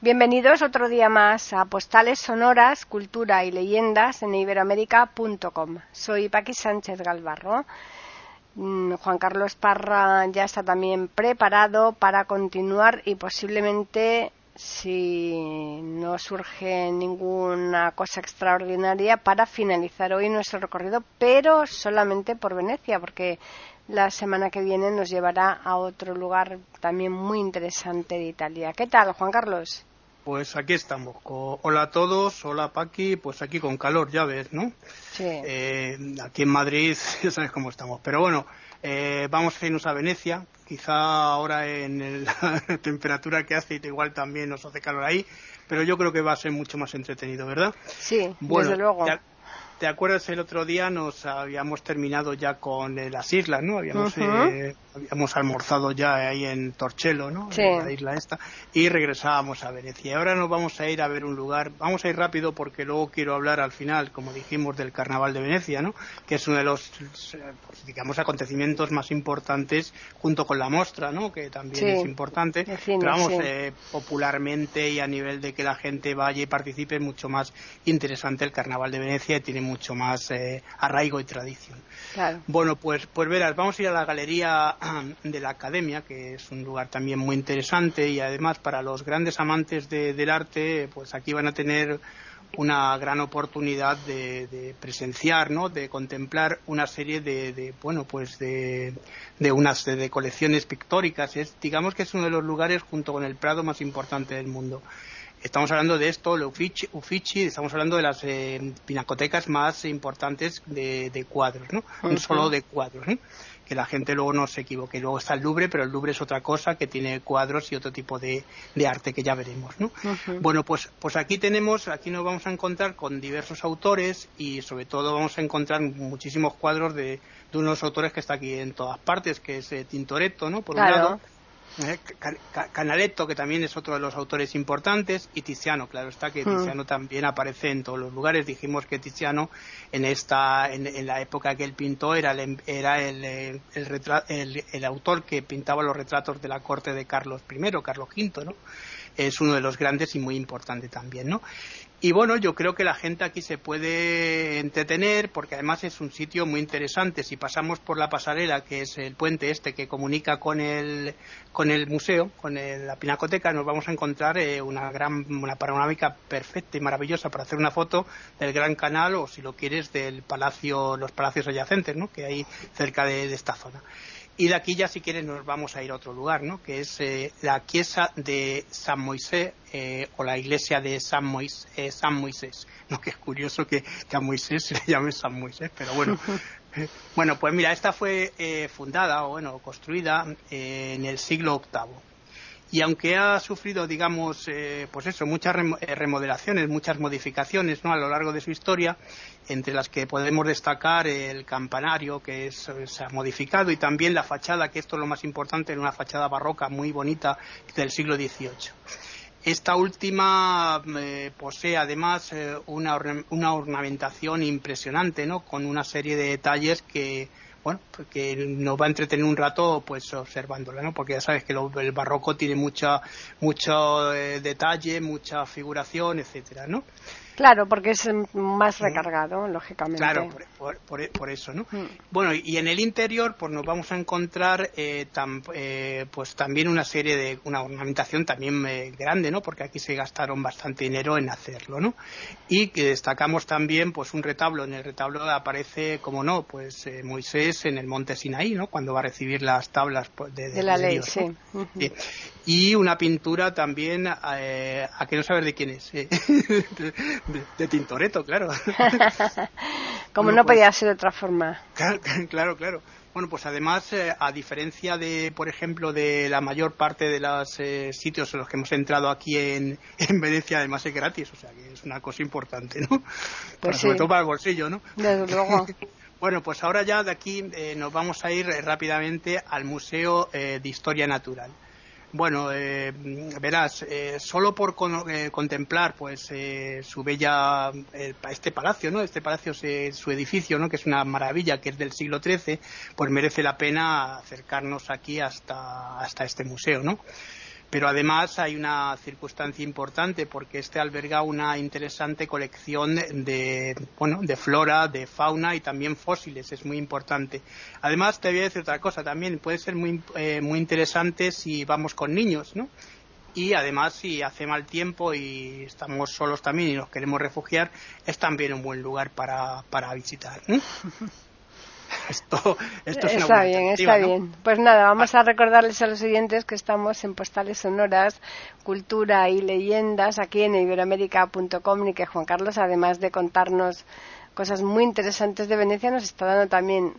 Bienvenidos otro día más a Postales Sonoras, Cultura y Leyendas en iberoamérica.com. Soy Paqui Sánchez Galvarro. Mm, Juan Carlos Parra ya está también preparado para continuar y posiblemente si no surge ninguna cosa extraordinaria para finalizar hoy nuestro recorrido, pero solamente por Venecia, porque la semana que viene nos llevará a otro lugar también muy interesante de Italia. ¿Qué tal, Juan Carlos? Pues aquí estamos. Hola a todos, hola Paqui, pues aquí con calor, ya ves, ¿no? Sí. Eh, aquí en Madrid, ya sabes cómo estamos. Pero bueno, eh, vamos a irnos a Venecia. Quizá ahora en la temperatura que hace, igual también nos hace calor ahí, pero yo creo que va a ser mucho más entretenido, ¿verdad? Sí, desde luego. ¿Te acuerdas el otro día nos habíamos terminado ya con eh, las islas, ¿no? Habíamos, eh, habíamos almorzado ya ahí en Torcello, ¿no? Sí. En la isla esta. Y regresábamos a Venecia. Ahora nos vamos a ir a ver un lugar. Vamos a ir rápido porque luego quiero hablar al final, como dijimos, del Carnaval de Venecia, ¿no? Que es uno de los, pues, digamos, acontecimientos más importantes junto con la mostra, ¿no? Que también Sí. es importante. El cine, Pero vamos, sí. eh, popularmente y a nivel de que la gente vaya y participe es mucho más interesante el Carnaval de Venecia y tiene mucho más eh, arraigo y tradición. Claro. Bueno, pues, pues verás, vamos a ir a la Galería de la Academia, que es un lugar también muy interesante y además para los grandes amantes de- del arte, pues aquí van a tener una gran oportunidad de, de presenciar, ¿no? De contemplar una serie de, de, bueno, pues de, de unas de, de colecciones pictóricas. Es, digamos que es uno de los lugares junto con el Prado más importante del mundo. Estamos hablando de esto, el Uffizi, Uffizi, estamos hablando de las eh, pinacotecas más importantes de, de cuadros, ¿no? No solo de cuadros, ¿no? Que la gente luego no se equivoque. Luego está el Louvre, pero el Louvre es otra cosa que tiene cuadros y otro tipo de, de arte que ya veremos, ¿no? Bueno, pues, pues aquí tenemos, aquí nos vamos a encontrar con diversos autores y sobre todo vamos a encontrar muchísimos cuadros de, de unos autores que está aquí en todas partes, que es eh, Tintoretto, ¿no? Por un lado. Eh, Ca- Ca- Canaletto, que también es otro de los autores importantes, y Tiziano, claro está que Hmm. Tiziano también aparece en todos los lugares. Dijimos que Tiziano, en esta, en, en la época que él pintó, era el, era el, eh, el- el autor que pintaba los retratos de la corte de Carlos I, Carlos V, ¿no? Es uno de los grandes y muy importante también, ¿no? Y bueno, yo creo que la gente aquí se puede entretener porque además es un sitio muy interesante. Si pasamos por la pasarela, que es el puente este que comunica con el, con el museo, con el- la pinacoteca, nos vamos a encontrar eh, una gran, una panorámica perfecta y maravillosa para hacer una foto del Gran Canal o si lo quieres del palacio, los palacios adyacentes, ¿no? Que hay cerca de, de esta zona. Y de aquí ya si quieres nos vamos a ir a otro lugar, ¿no? Que es eh, la Chiesa de San Moisés eh, o la iglesia de San, Mois- eh, San Moisés. No, que es curioso que, que a Moisés se le llame San Moisés, pero bueno. Eh, bueno, pues mira, esta fue eh, fundada o bueno, construida eh, en el siglo VIII. Y aunque ha sufrido, digamos, eh, pues eso, muchas eh, remodelaciones, muchas modificaciones ¿no? a lo largo de su historia, entre las que podemos destacar el campanario que es- se ha modificado y también la fachada, que esto es lo más importante, en una fachada barroca muy bonita del siglo XVIII. Esta última eh, posee además eh, una, una ornamentación impresionante, ¿no? Con una serie de detalles que, bueno, pues que nos va a entretener un rato pues observándola, ¿no? Porque ya sabes que lo- el barroco tiene mucha, mucho eh, detalle, mucha figuración, etcétera, ¿no? Claro, porque es mm, más recargado, lógicamente. Claro, por, por- eso, ¿no? Mm. Bueno, y en el interior, pues nos vamos a encontrar eh, tam- eh, pues también una serie de, una ornamentación también eh, grande, ¿no? Porque aquí se gastaron bastante dinero en hacerlo, ¿no? Y que destacamos también, pues un retablo. En el retablo aparece, como no, pues eh, Moisés en el monte Sinaí, ¿no? Cuando va a recibir las tablas pues, de, De la ley, Dios, sí. ¿no? Ujú. Sí. Y una pintura también, eh, a que no saber de quién es, de, Tintoretto, claro. Como no pues- podía ser de otra forma. Claro, claro, claro. Bueno, pues además, eh, a diferencia de, por ejemplo, de la mayor parte de los eh, sitios en los que hemos entrado aquí en, en Venecia, además es gratis, o sea que es una cosa importante, ¿no? Para- Pues Sobre sí. todo para el bolsillo, ¿no? Desde luego. Bueno, pues ahora ya de aquí eh, nos vamos a ir rápidamente al Museo de Historia Natural. Bueno, eh, verás, eh, solo por eh, contemplar pues su bella este palacio, ¿no? Este palacio, su edificio, ¿no? Que es una maravilla, que es del siglo XIII, pues merece la pena acercarnos aquí hasta hasta este museo, ¿no? Pero además hay una circunstancia importante porque este alberga una interesante colección de, bueno, de flora, de fauna y también fósiles. Es muy importante. Además, te voy a decir otra cosa también. Puede ser muy, eh, muy interesante si vamos con niños, ¿no? y además si hace mal tiempo y estamos solos también y nos queremos refugiar es también un buen lugar para, para visitar. Esto, esto es está bien, está bien. Pues nada, vamos a recordarles a los oyentes que estamos en Postales Sonoras, Cultura y Leyendas aquí en iberoamérica.com y que Juan Carlos, además de contarnos cosas muy interesantes de Venecia, nos está dando también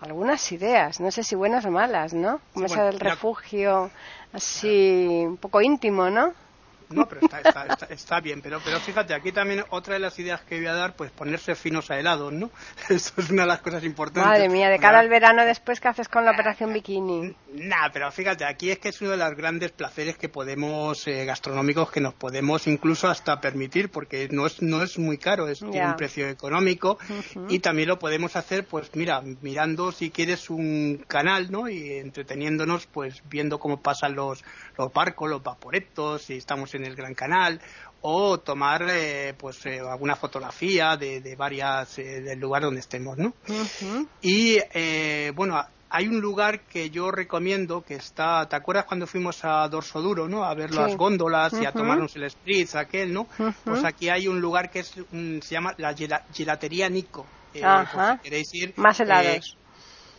algunas ideas, no sé si buenas o malas, ¿no? Como esa del refugio, así un poco íntimo, ¿no? No, pero está, está, está, bien. Pero, pero fíjate, aquí también otra de las ideas que voy a dar, pues ponerse finos a helados, ¿no? Eso es una de las cosas importantes. Madre mía, de cara al verano después, ¿qué haces con la operación bikini? Nah, pero fíjate, aquí es que es uno de los grandes placeres que podemos, eh, gastronómicos, que nos podemos incluso hasta permitir, porque no es, no es muy caro, es tiene un precio económico y también lo podemos hacer, pues mira, mirando si quieres un canal, ¿no? Y entreteniéndonos, pues viendo cómo pasan los, los barcos, los vaporetos, si estamos en el Gran Canal, o tomar eh, pues eh, alguna fotografía de, de varias eh, del lugar donde estemos, ¿no? Y bueno, hay un lugar que yo recomiendo que está, ¿te acuerdas cuando fuimos a Dorso Duro, no? A ver las góndolas y a tomarnos el spritz aquel, ¿no? Pues aquí hay un lugar que es, se llama la gelatería Nico. si queréis ir. Más helados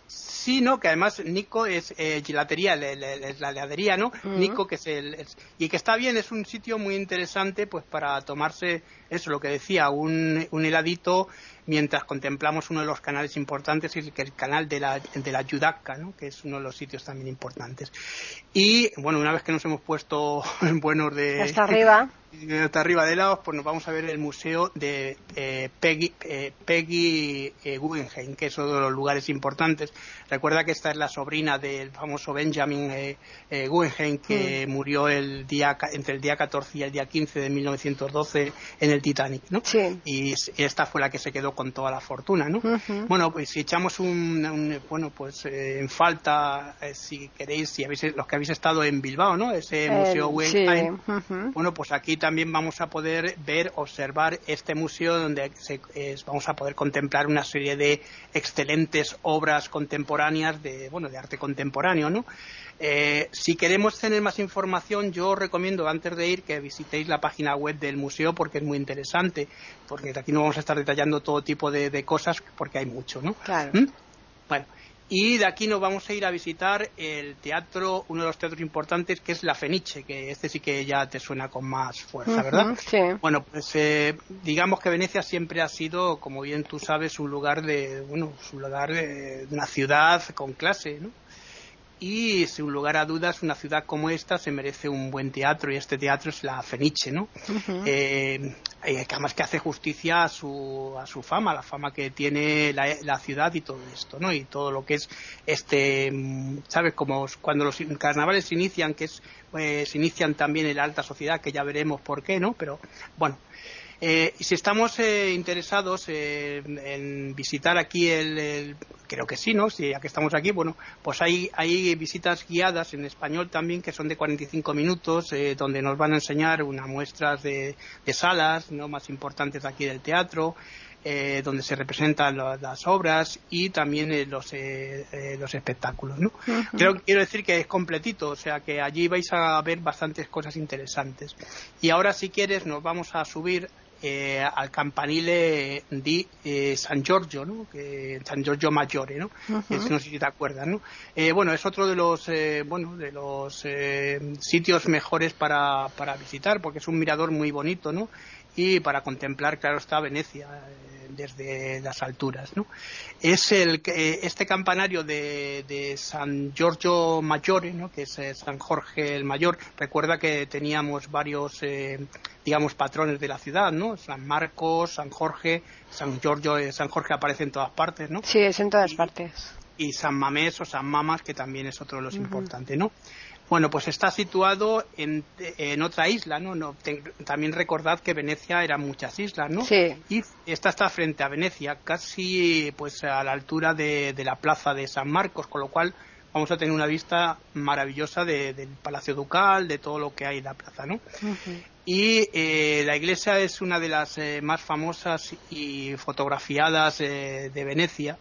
Sí, ¿no? Que además Nico es eh, gelatería, la, heladería, ¿no? Nico, que es el, Y que está bien, es un sitio muy interesante, pues para tomarse, eso, lo que decía, un, un heladito mientras contemplamos uno de los canales importantes, que es el canal de la, de la Yudaca, ¿no? que es uno de los sitios también importantes. Y bueno, una vez que nos hemos puesto en buenos de... Hasta arriba. Hasta arriba de lados, pues nos vamos a ver el museo de eh, Peggy, eh, Peggy eh, Guggenheim, que es uno de los lugares importantes. Recuerda que esta es la sobrina del famoso Benjamin Guggenheim, que mm. murió el día, entre el día 14 y el día 15 de 1912 en el Titanic, ¿no? Sí. Y esta fue la que se quedó con toda la fortuna, ¿no? Bueno, pues si echamos un, bueno, pues eh, en falta, eh, si queréis, si habéis, los que habéis estado en Bilbao, ¿no? Ese museo Guggenheim, bueno, pues aquí también vamos a poder ver, observar este museo donde vamos a poder contemplar una serie de excelentes obras contemporáneas de, bueno, de arte contemporáneo, ¿no? Eh, si queremos tener más información, yo recomiendo antes de ir que visitéis la página web del museo porque es muy interesante, porque aquí no vamos a estar detallando todo tipo de, cosas porque hay mucho, ¿no? Claro. ¿Mm? Bueno, y de aquí nos vamos a ir a visitar el teatro, uno de los teatros importantes, que es La Fenice, que este sí que ya te suena con más fuerza, ¿verdad? Sí. Bueno, pues eh, digamos que Venecia siempre ha sido, como bien tú sabes, un lugar de, bueno, un lugar de una ciudad con clase, ¿no? Y sin lugar a dudas una ciudad como esta se merece un buen teatro y este teatro es la Fenice, ¿no? Eh, eh, que además que hace justicia a su, a su fama, la fama que tiene la, ciudad y todo esto, ¿no? Y todo lo que es este, mm, ¿sabes? Como cuando los carnavales se inician, que es, pues, se inician también en la alta sociedad, que ya veremos por qué, ¿no? Pero, bueno, eh, si estamos eh, interesados en visitar aquí el, creo que sí, ¿no? Si ya que estamos aquí, bueno, pues hay, hay visitas guiadas en español también que son de 45 minutos, eh, donde nos van a enseñar unas muestras de, salas, ¿no? Más importantes aquí del teatro. donde se representan las obras y también los, los espectáculos. ¿no? Creo, quiero decir que es completito, o sea que allí vais a ver bastantes cosas interesantes. Y ahora, si quieres, nos vamos a subir eh, al campanile di eh, San Giorgio, ¿no? Que, San Giorgio Maggiore, ¿no? no sé si te acuerdas, ¿no? Eh, bueno, es otro de los, bueno, de los sitios mejores para, para visitar porque es un mirador muy bonito, ¿no? Y para contemplar, claro está, Venecia desde las alturas. ¿no? Es el, este campanario de, San Giorgio Maggiore, ¿no? que es San Jorge el Mayor, recuerda que teníamos varios, digamos, patrones de la ciudad, ¿no? San Marcos, San Jorge, San Giorgio, eh, San Jorge aparece en todas partes, ¿no? Sí, es en todas partes. Y San Mamés o San Mamas, que también es otro de los importantes, ¿no? Bueno, pues está situado en, otra isla, ¿no? también recordad que Venecia eran muchas islas, ¿no? Sí. Y esta está frente a Venecia, casi pues a la altura de, la plaza de San Marcos, con lo cual vamos a tener una vista maravillosa del Palacio Ducal, de todo lo que hay en la plaza, ¿no? Y eh, la iglesia es una de las eh, más famosas y fotografiadas eh, de Venecia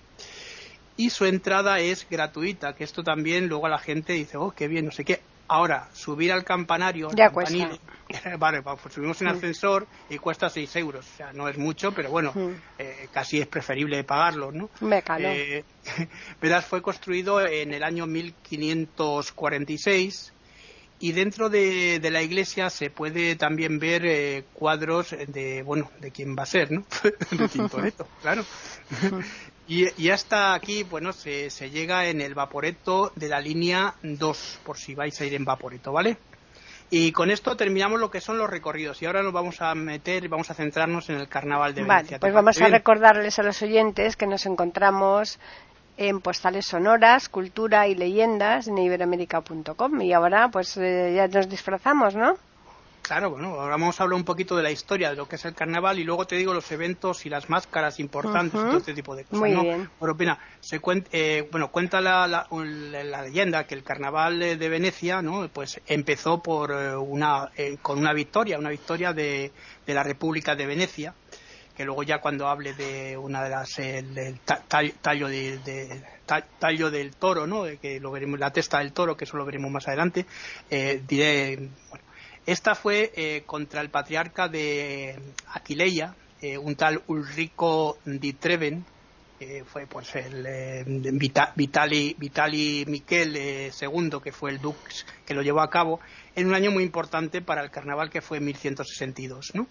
y su entrada es gratuita, que esto también luego la gente dice, oh, qué bien, no sé qué. Ahora, subir al campanario, ya cuesta. vale, pues subimos en mm. ascensor y cuesta 6 euros. O sea, no es mucho, pero bueno, mm. eh, casi es preferible pagarlo, ¿no? Me eh, verás, fue construido en el año 1546 y dentro de, la iglesia se puede también ver eh, cuadros de, bueno, de quién va a ser, ¿no? de Tintoretto, claro. Y, hasta aquí, bueno, se, se, llega en el Vaporeto de la línea 2, por si vais a ir en Vaporeto, ¿vale? Y con esto terminamos lo que son los recorridos. Y ahora nos vamos a meter, vamos a centrarnos en el Carnaval de Venecia. Vale, pues vamos a recordarles a los oyentes que nos encontramos en postales sonoras, cultura y leyendas en iberoamérica.com. Y ahora, pues eh, ya nos disfrazamos, ¿no? Claro, bueno, ahora vamos a hablar un poquito de la historia de lo que es el carnaval y luego te digo los eventos y las máscaras importantes y todo este tipo de cosas. Muy bien. se cuenta, eh, bueno, cuenta la, la, leyenda que el carnaval de Venecia, ¿no? Pues empezó por eh, una, eh, con una victoria, una victoria de, de, la República de Venecia, que luego ya cuando hable de una de las, el, tallo de, tallo del toro, ¿no? Que lo veremos, la testa del toro, que eso lo veremos más adelante, diré, bueno, esta fue eh, contra el patriarca de Aquileia, eh, un tal Ulrico di Treven, fue pues el eh, Vitali, Vitali Miquel II, que fue el dux que lo llevó a cabo, en un año muy importante para el carnaval que fue en 1162, ¿no?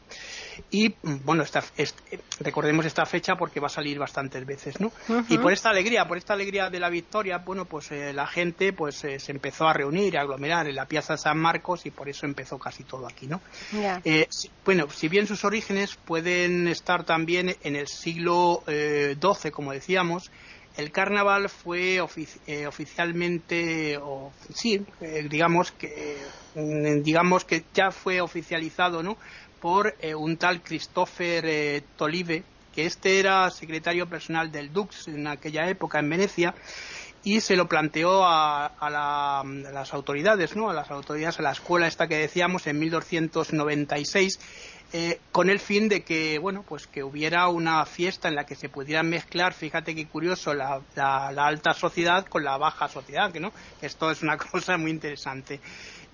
Y bueno, esta, recordemos esta fecha porque va a salir bastantes veces, ¿no? Y por esta alegría, por esta alegría de la victoria, bueno, pues eh, la gente pues eh, se empezó a reunir, a aglomerar en la Piazza San Marcos y por eso empezó casi todo aquí, ¿no? Eh, bueno, si bien sus orígenes pueden estar también en el siglo XII, como decíamos, el carnaval fue oficialmente, o, sí, digamos que Mm, digamos que ya fue oficializado ¿no? por eh, un tal Christopher eh, Tolive, que este era secretario personal del Dux en aquella época en Venecia y se lo planteó a, las autoridades, ¿no? a las autoridades, a la escuela esta que decíamos en 1296 eh, con el fin de que bueno pues que hubiera una fiesta en la que se pudieran mezclar fíjate qué curioso la, alta sociedad con la baja sociedad que no esto es una cosa muy interesante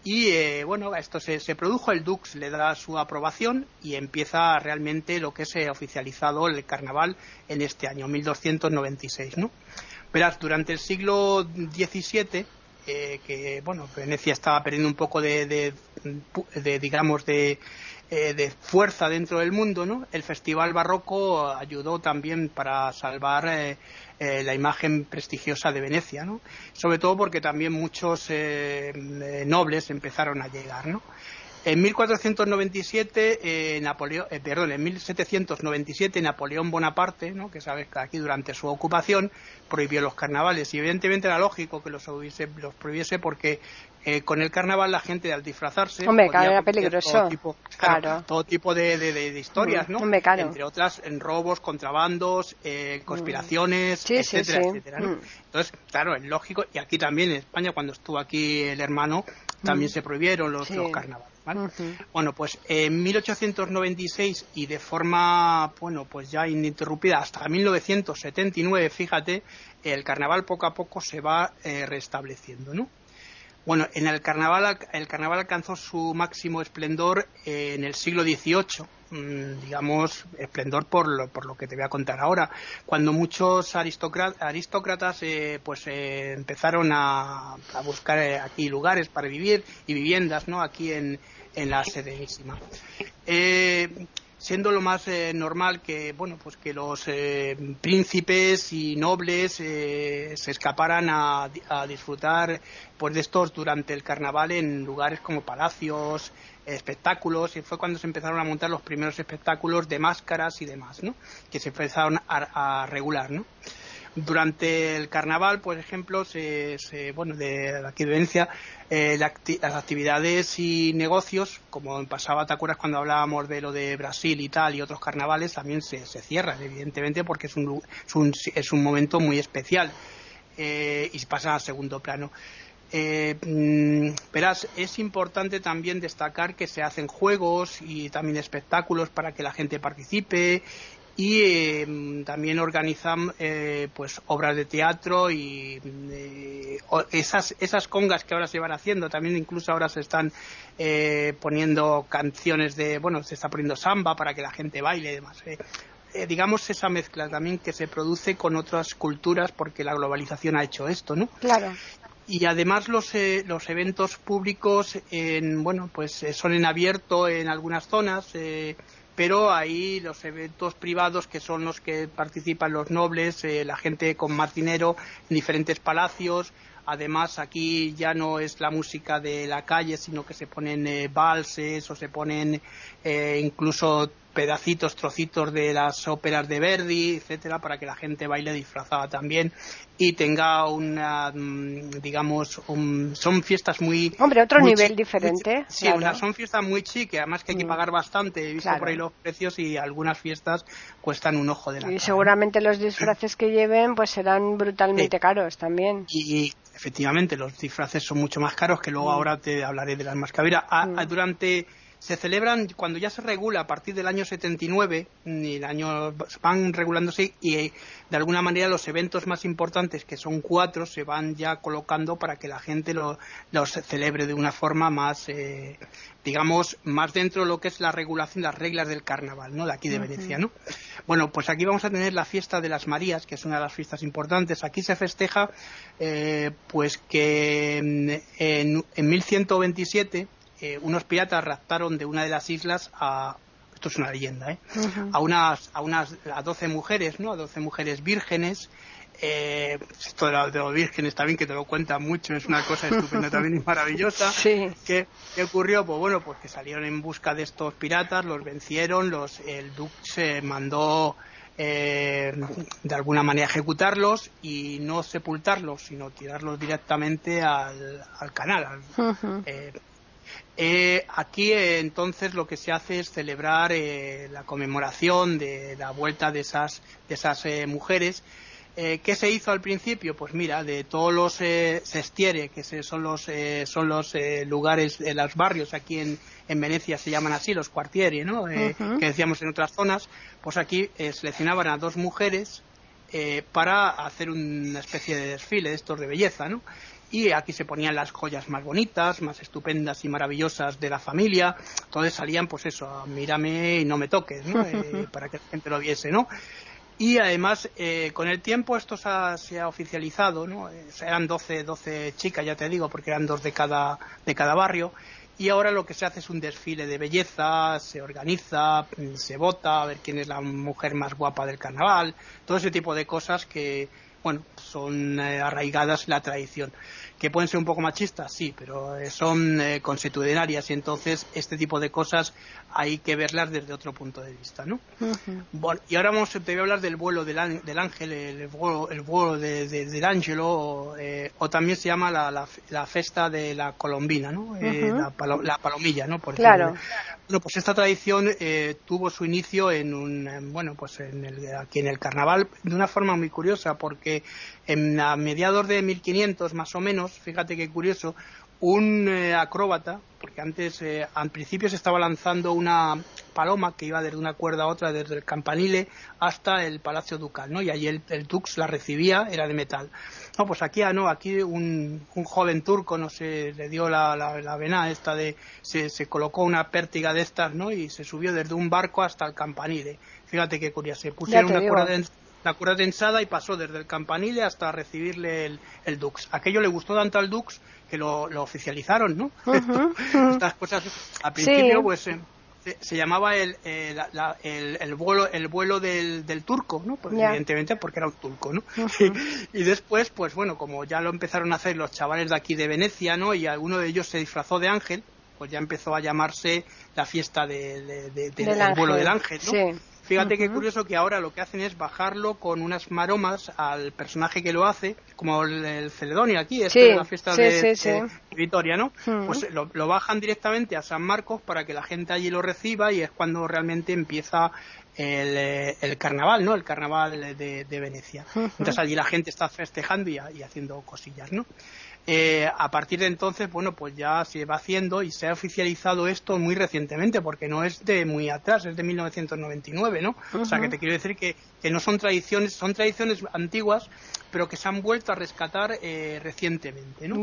y eh, bueno, esto se, produjo, el Dux le da su aprobación y empieza realmente lo que es eh, oficializado el carnaval en este año, 1296. ¿no? Verás, durante el siglo XVII, eh, que bueno, Venecia estaba perdiendo un poco de, digamos, de, de fuerza dentro del mundo, ¿no? El Festival Barroco ayudó también para salvar eh, la imagen prestigiosa de Venecia, ¿no? Sobre todo porque también muchos eh, eh, nobles empezaron a llegar, ¿no? En 1497, eh, Napoleón, eh, perdón, en 1797 Napoleón Bonaparte, ¿no? que sabes que aquí durante su ocupación prohibió los carnavales y evidentemente era lógico que los, los prohibiese porque eh, con el carnaval la gente al disfrazarse Hombre, era peligroso. Todo tipo, claro, Todo tipo de, de, historias, ¿no? Entre otras, en robos, contrabandos, eh, conspiraciones, etcétera, etcétera. ¿no? Mm. Entonces, claro, es lógico y aquí también en España cuando estuvo aquí el hermano también mm. se prohibieron los, los carnavales. Bueno, pues en 1896 y de forma, bueno, pues ya ininterrumpida hasta 1979, fíjate, el carnaval poco a poco se va eh, restableciendo, ¿no? Bueno, en el carnaval, el carnaval alcanzó su máximo esplendor eh, en el siglo XVIII, mm, digamos, esplendor por lo, por lo que te voy a contar ahora, cuando muchos aristócratas eh, pues empezaron a, a buscar aquí lugares para vivir y viviendas, ¿no? Aquí en, en la Serenísima. Eh, siendo lo más eh, normal que bueno pues que los eh, príncipes y nobles se escaparan a, disfrutar pues de estos durante el carnaval en lugares como palacios espectáculos y fue cuando se empezaron a montar los primeros espectáculos de máscaras y demás no que se empezaron a, a regular no durante el carnaval, por ejemplo, se, bueno, de la evidencia eh, las actividades y negocios, como pasaba, ¿te acuerdas cuando hablábamos de lo de Brasil y tal y otros carnavales? También se, se cierran, evidentemente, porque es un, es un, es un momento muy especial eh, y pasa a segundo plano. Eh, mm, verás, es importante también destacar que se hacen juegos y también espectáculos para que la gente participe y em, también organizan eh, pues obras de teatro y eh, esas esas congas que ahora se van haciendo. También incluso ahora se están eh, poniendo canciones de bueno se está poniendo samba para que la gente baile y demás digamos esa mezcla también que se produce con otras culturas porque la globalización ha hecho esto no claro. Y además los, los eventos públicos en, bueno pues son en abierto en algunas zonas pero ahí los eventos privados que son los que participan los nobles, eh, la gente con más dinero en diferentes palacios. Además, aquí ya no es la música de la calle, sino que se ponen eh, valses o se ponen eh, incluso pedacitos, trocitos de las óperas de Verdi, etcétera, para que la gente baile disfrazada también y tenga una, mm, digamos, son fiestas muy. Hombre, otro nivel diferente. sí, son fiestas muy chiques, además que hay que mm. pagar bastante. He visto por ahí los precios y algunas fiestas cuestan un ojo de la Y seguramente los disfraces que lleven pues serán brutalmente caros también. Y, efectivamente, los disfraces son mucho más caros que luego mm. ahora te hablaré de las mascarillas. durante se celebran cuando ya se regula a partir del año 79, y el año van regulándose y eh, de alguna manera los eventos más importantes, que son cuatro, se van ya colocando para que la gente los celebre de una forma más, eh, digamos, más dentro de lo que es la regulación, las reglas del carnaval, ¿no? De aquí de Venecia, ¿no? Bueno, pues aquí vamos a tener la fiesta de las Marías, que es una de las fiestas importantes. Aquí se festeja, eh, pues que mm, en, en 1127 eh, unos piratas raptaron de una de las islas a esto es una leyenda, ¿eh? a unas a unas a 12 mujeres, ¿no? A 12 mujeres vírgenes. Eh, esto de, los vírgenes también que te lo cuenta mucho, es una cosa estupenda también y maravillosa. ¿Qué, ocurrió? Pues bueno, pues que salieron en busca de estos piratas, los vencieron, los el duque se mandó eh, de alguna manera ejecutarlos y no sepultarlos, sino tirarlos directamente al, canal, eh, aquí eh, entonces lo que se hace es celebrar eh, la conmemoración de la vuelta de esas, de esas mujeres. ¿Qué se hizo al principio? Pues mira, de todos los sestiere, que son los, son los lugares de los barrios aquí en, en, Venecia se llaman así, los cuartieri, ¿no? que decíamos en otras zonas, pues aquí seleccionaban a dos mujeres para hacer una especie de desfile de estos de belleza, ¿no? Y aquí se ponían las joyas más bonitas, más estupendas y maravillosas de la familia, entonces salían pues eso, mírame y no me toques, ¿no? Eh, para que la gente lo viese, ¿no? Y además, eh, con el tiempo esto se ha, oficializado, ¿no? Eh, eran 12, 12 chicas, ya te digo, porque eran dos de cada, de cada barrio, y ahora lo que se hace es un desfile de belleza, se organiza, se vota a ver quién es la mujer más guapa del carnaval, todo ese tipo de cosas que, bueno, son eh, arraigadas en la tradición. Que pueden ser un poco machistas, sí, pero eh, son eh, consuetudinarias y entonces este tipo de cosas hay que verlas desde otro punto de vista, ¿no? bueno, y ahora vamos, te voy a hablar del vuelo del, ángel, el vuelo, el vuelo del ángelo, o, también se llama la, la, festa de la colombina, ¿no? la, palomilla, ¿no? Por claro. Bueno, pues esta tradición tuvo su inicio en un, bueno, pues en el, aquí en el carnaval de una forma muy curiosa porque en, a mediados de 1500 más o menos, fíjate qué curioso, un eh, acróbata, porque antes eh, al principio se estaba lanzando una paloma que iba desde una cuerda a otra, desde el campanile hasta el Palacio Ducal, ¿no? Y allí el, Dux la recibía, era de metal. No, pues aquí, ah, no, aquí un, joven turco, no sé, le dio la, la, vena esta de, se, se, colocó una pértiga de estas, ¿no? Y se subió desde un barco hasta el campanile. Fíjate qué curioso, se pusieron una cuerda de la cuerda tensada y pasó desde el campanile hasta recibirle el, el Dux. Aquello le gustó tanto al Dux que lo, oficializaron, ¿no? Estas cosas, al principio, pues, eh, se, llamaba el, el, vuelo el vuelo del, del turco, ¿no? Pues, evidentemente porque era un turco, ¿no? y después, pues bueno, como ya lo empezaron a hacer los chavales de aquí de Venecia, ¿no? Y alguno de ellos se disfrazó de ángel, pues ya empezó a llamarse la fiesta de, del vuelo del ángel, ¿no? Fíjate qué curioso que ahora lo que hacen es bajarlo con unas maromas al personaje que lo hace, como el, Celedonio aquí, es la fiesta de, Vitoria, ¿no? Pues lo, bajan directamente a San Marcos para que la gente allí lo reciba y es cuando realmente empieza el, eh, carnaval, ¿no? El carnaval de, Venecia. Entonces allí la gente está festejando y, y haciendo cosillas, ¿no? Eh, a partir de entonces, bueno, pues ya se va haciendo y se ha oficializado esto muy recientemente, porque no es de muy atrás, es de 1999, ¿no? O sea, que te quiero decir que, no son tradiciones, son tradiciones antiguas, pero que se han vuelto a rescatar eh, recientemente, ¿no?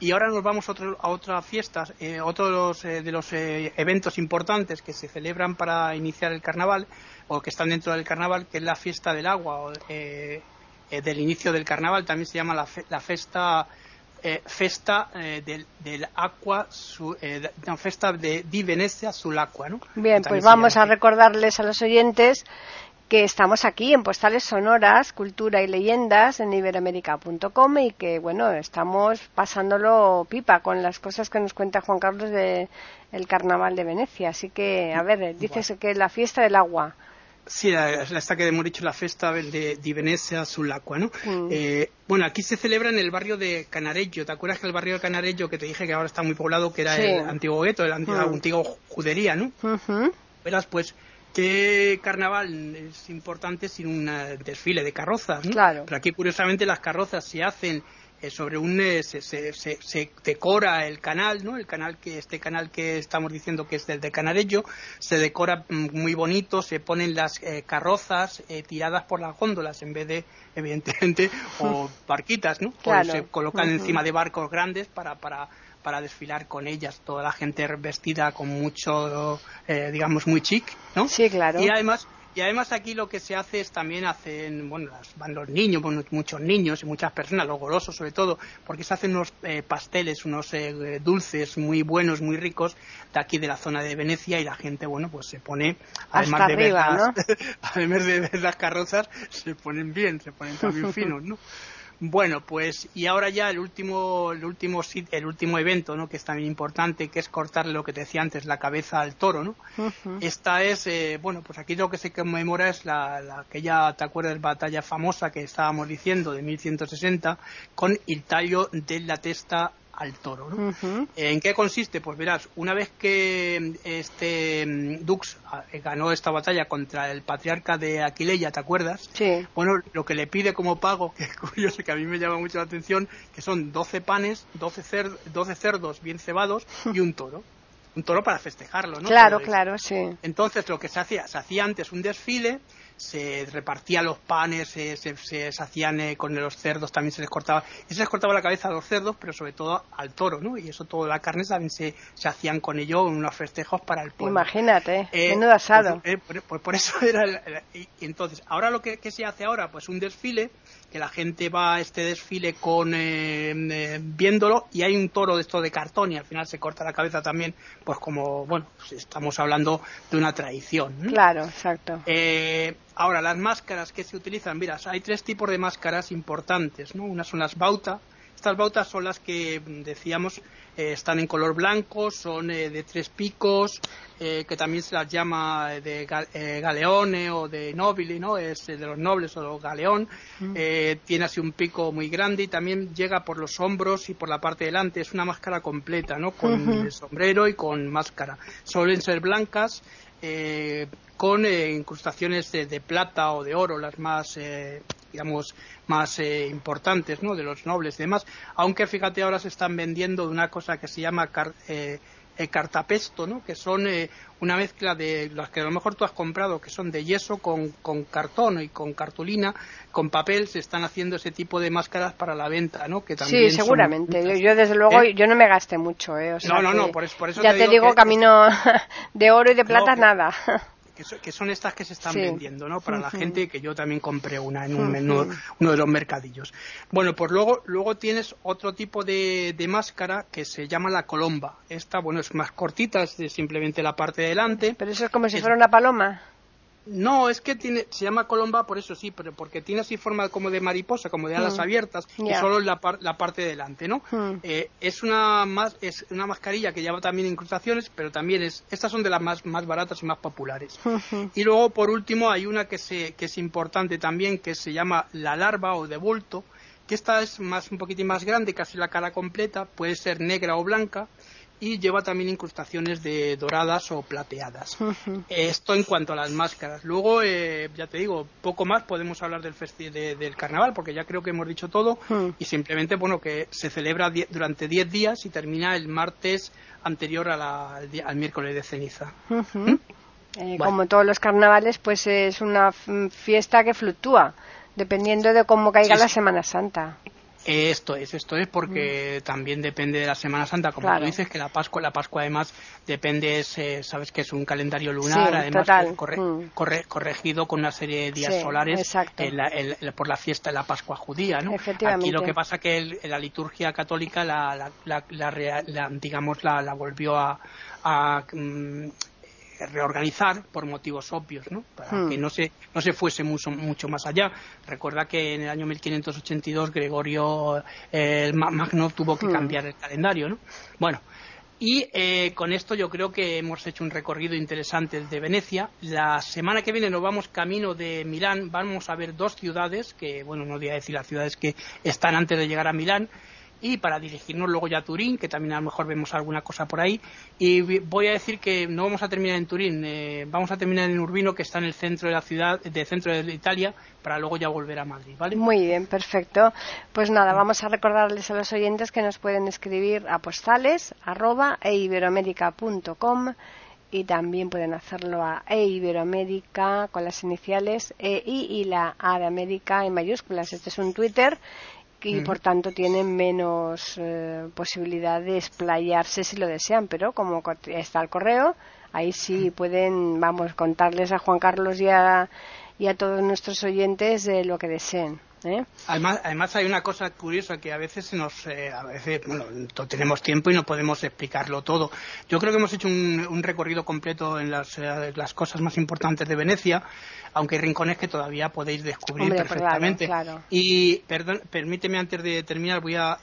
Y ahora nos vamos a, a otras fiestas, eh, otros de los eventos importantes que se celebran para iniciar el carnaval, o que están dentro del carnaval, que es la fiesta del agua, del inicio del carnaval, también se llama la, la fiesta eh, festa eh, del, del acqua su, eh, festa de, di Venecia sull'acqua ¿no? bien pues vamos a recordarles a los oyentes que estamos aquí en Postales Sonoras, Cultura y Leyendas en iberamérica.com y que, bueno, estamos pasándolo pipa con las cosas que nos cuenta Juan Carlos de el Carnaval de Venecia. Así que, a ver, dices que la fiesta del agua. Sí, esta que hemos dicho, la festa de, de Venecia sull'acqua, ¿no? Mm. Eh, bueno, aquí se celebra en el barrio de Canareggio. ¿Te acuerdas que el barrio de Canareggio, que te dije que ahora está muy poblado, que era el antiguo gueto, el antiguo, mm. antiguo judería, ¿no? Verás, pues, qué carnaval es importante sin un desfile de carrozas, ¿no? Claro. Pero aquí, curiosamente, las carrozas se hacen eh, sobre un eh, se, se, decora el canal no el canal que este canal que estamos diciendo que es del de Canarello se decora mm, muy bonito se ponen las eh, carrozas tiradas por las góndolas en vez de evidentemente o barquitas no se colocan encima de barcos grandes para para para desfilar con ellas toda la gente vestida con mucho digamos muy chic no sí claro. Y además y además aquí lo que se hace es también hacen, bueno, van los niños, muchos niños y muchas personas, los golosos sobre todo, porque se hacen unos eh, pasteles, unos eh, dulces muy buenos, muy ricos de aquí de la zona de Venecia y la gente, bueno, pues se pone, además de ver además de ver las carrozas, se ponen bien, se ponen también finos, ¿no? Bueno, pues y ahora ya el último, el último, el último evento, ¿no? Que es también importante, que es cortarle lo que te decía antes, la cabeza al toro, ¿no? Esta es, eh, bueno, pues aquí lo que se conmemora es la, la aquella, ¿te acuerdas? Batalla famosa que estábamos diciendo de 1160 con el tallo de la testa al toro. ¿no? ¿En qué consiste? Pues verás, una vez que este mm, Dux ah, ganó esta batalla contra el patriarca de Aquileia, ¿te acuerdas? Sí. Bueno, lo que le pide como pago, que es curioso, que a mí me llama mucho la atención, que son 12 panes, 12, cerdos bien cebados y un toro un toro para festejarlo, ¿no? Claro, claro, sí. Entonces lo que se hacía, se hacía antes un desfile se repartía los panes, se, se, hacían eh, con los cerdos, también se les cortaba, y se les cortaba la cabeza a los cerdos, pero sobre todo al toro, ¿no? Y eso, toda la carne también se, se hacían con ello en unos festejos para el pueblo. Imagínate, eh, menudo asado. Pues, eh, pues, por eso era, y, entonces, ahora lo que, que se hace ahora, pues un desfile, que la gente va a este desfile con eh, eh, viéndolo y hay un toro de esto de cartón y al final se corta la cabeza también, pues como, bueno, pues estamos hablando de una tradición. Claro, exacto. Eh, ahora, las máscaras que se utilizan, mira, hay tres tipos de máscaras importantes, ¿no? Una son las bauta, estas bautas son las que mm, decíamos eh, están en color blanco, son eh, de tres picos, eh, que también se las llama de galeone o de nobili, ¿no? Es de los nobles o galeón. Mm. tiene así un pico muy grande y también llega por los hombros y por la parte de delante. Es una máscara completa, ¿no? Con sombrero y con máscara. Suelen ser blancas. Con incrustaciones de, plata o de oro, las más digamos, más eh, importantes, ¿no? De los nobles y demás. Aunque fíjate, ahora se están vendiendo de una cosa que se llama eh, cartapesto, ¿no? Que son eh, una mezcla de las que a lo mejor tú has comprado, que son de yeso con, con cartón y con cartulina, con papel, se están haciendo ese tipo de máscaras para la venta, ¿no? Que también sí, seguramente. Yo, desde luego, yo no me gasté mucho, ¿eh? no, no, no, por, eso Ya te, digo, camino de oro y de plata, nada que, son estas que se están vendiendo, ¿no? Para la gente, que yo también compré una en un menú, uno de los mercadillos. Bueno, pues luego, luego tienes otro tipo de, de máscara que se llama la colomba. Esta, bueno, es más cortita, es de simplemente la parte de delante. Pero eso es como si fuera una paloma. No, es que tiene, se llama colomba por eso sí, pero porque tiene así forma como de mariposa, como de alas mm. abiertas, y solo la, la parte de delante, ¿no? Mm. Eh, es una más, es una mascarilla que lleva también incrustaciones, pero también es, estas son de las más, más baratas y más populares. Y luego por último hay una que se, que es importante también, que se llama la larva o de bulto, que esta es más un poquitín más grande, casi la cara completa, puede ser negra o blanca y lleva también incrustaciones de doradas o plateadas. Esto en cuanto a las máscaras. Luego, eh, ya te digo, poco más podemos hablar del, del carnaval, porque ya creo que hemos dicho todo, y simplemente, bueno, que se celebra durante 10 días y termina el martes anterior al, miércoles de ceniza. ¿Mm? Eh, como todos los carnavales, pues es una fiesta que fluctúa, dependiendo de cómo caiga la Semana Santa. Esto es, esto es porque mm. también depende de la Semana Santa, como tú dices, que la Pascua, la Pascua además depende, eh, sabes que es un calendario lunar, además mm. corregido con una serie de días solares por la fiesta de la Pascua judía, ¿no? Aquí lo que pasa que la liturgia católica la, la, digamos la, volvió a, mm, reorganizar por motivos obvios, ¿no? Para hmm. que no se, no se fuese mucho, mucho más allá. Recuerda que en el año 1582 Gregorio el Magno tuvo que hmm. cambiar el calendario, ¿no? Bueno, y eh, con esto yo creo que hemos hecho un recorrido interesante de Venecia. La semana que viene nos vamos camino de Milán. Vamos a ver dos ciudades, que bueno, no voy a decir las ciudades que están antes de llegar a Milán, y para dirigirnos luego ya a Turín, que también a lo mejor vemos alguna cosa por ahí. Y voy a decir que no vamos a terminar en Turín, eh, vamos a terminar en Urbino, que está en el centro de la ciudad, del centro de Italia, para luego ya volver a Madrid, ¿vale? Muy bien, perfecto. Pues nada, vamos a recordarles a los oyentes que nos pueden escribir a postales arroba y también pueden hacerlo a eiberoamérica con las iniciales EI y la A de América en mayúsculas. Este es un Twitter y por tanto tienen menos eh, posibilidad de explayarse si lo desean, pero como está el correo, ahí sí pueden, vamos, contarles a Juan Carlos y a, y a todos nuestros oyentes de lo que deseen. ¿Eh? Además, además hay una cosa curiosa que a veces nos, eh, a veces, bueno, no tenemos tiempo y no podemos explicarlo todo. Yo creo que hemos hecho un, recorrido completo en las, eh, las, cosas más importantes de Venecia, aunque hay rincones que todavía podéis descubrir perfectamente. Y perdón, permíteme antes de terminar voy a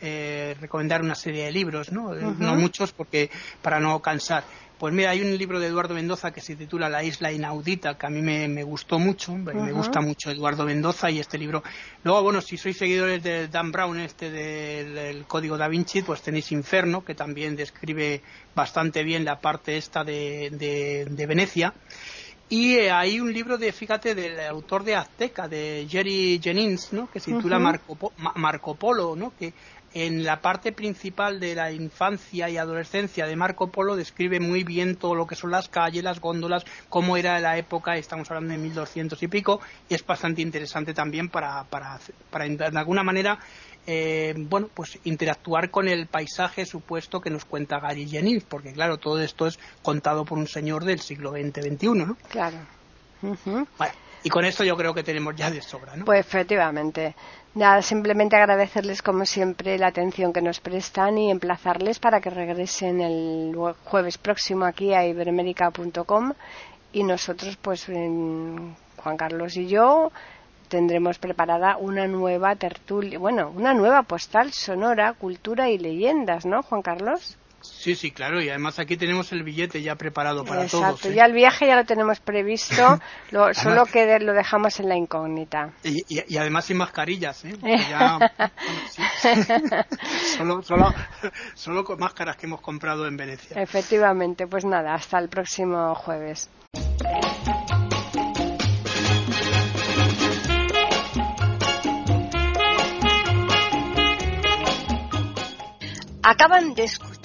recomendar una serie de libros, no, no muchos porque para no cansar. Pues mira, hay un libro de Eduardo Mendoza que se titula La isla inaudita, que a mí me, gustó mucho, me gusta mucho Eduardo Mendoza y este libro. Luego, bueno, si sois seguidores de Dan Brown, este del, Código da Vinci, pues tenéis Inferno, que también describe bastante bien la parte esta de, Venecia. Y eh, hay un libro de, fíjate, del autor de Azteca, de Jerry Jennings, ¿no? Que se titula Marco, Marco Polo, ¿no? Que en la parte principal de la infancia y adolescencia de Marco Polo describe muy bien todo lo que son las calles, las góndolas, cómo era la época, estamos hablando de 1200 y pico, y es bastante interesante también para, para, para de alguna manera eh, bueno, pues interactuar con el paisaje supuesto que nos cuenta Gary Jennings, porque claro, todo esto es contado por un señor del siglo XX-XXI, ¿no? Claro. Y con esto yo creo que tenemos ya de sobra, ¿no? Pues efectivamente. Nada, simplemente agradecerles como siempre la atención que nos prestan y emplazarles para que regresen el jueves próximo aquí a iberamérica.com y nosotros pues Juan Carlos y yo tendremos preparada una nueva tertulia, bueno, una nueva postal sonora, cultura y leyendas, ¿no, Juan Carlos? Sí, sí, claro, y además aquí tenemos el billete ya preparado para Exacto, todos. Exacto, ya el viaje ya lo tenemos previsto, solo que lo dejamos en la incógnita. Y, además sin mascarillas, ¿eh? solo, solo, solo con máscaras que hemos comprado en Venecia. Efectivamente, pues nada, hasta el próximo jueves. Acaban de escuchar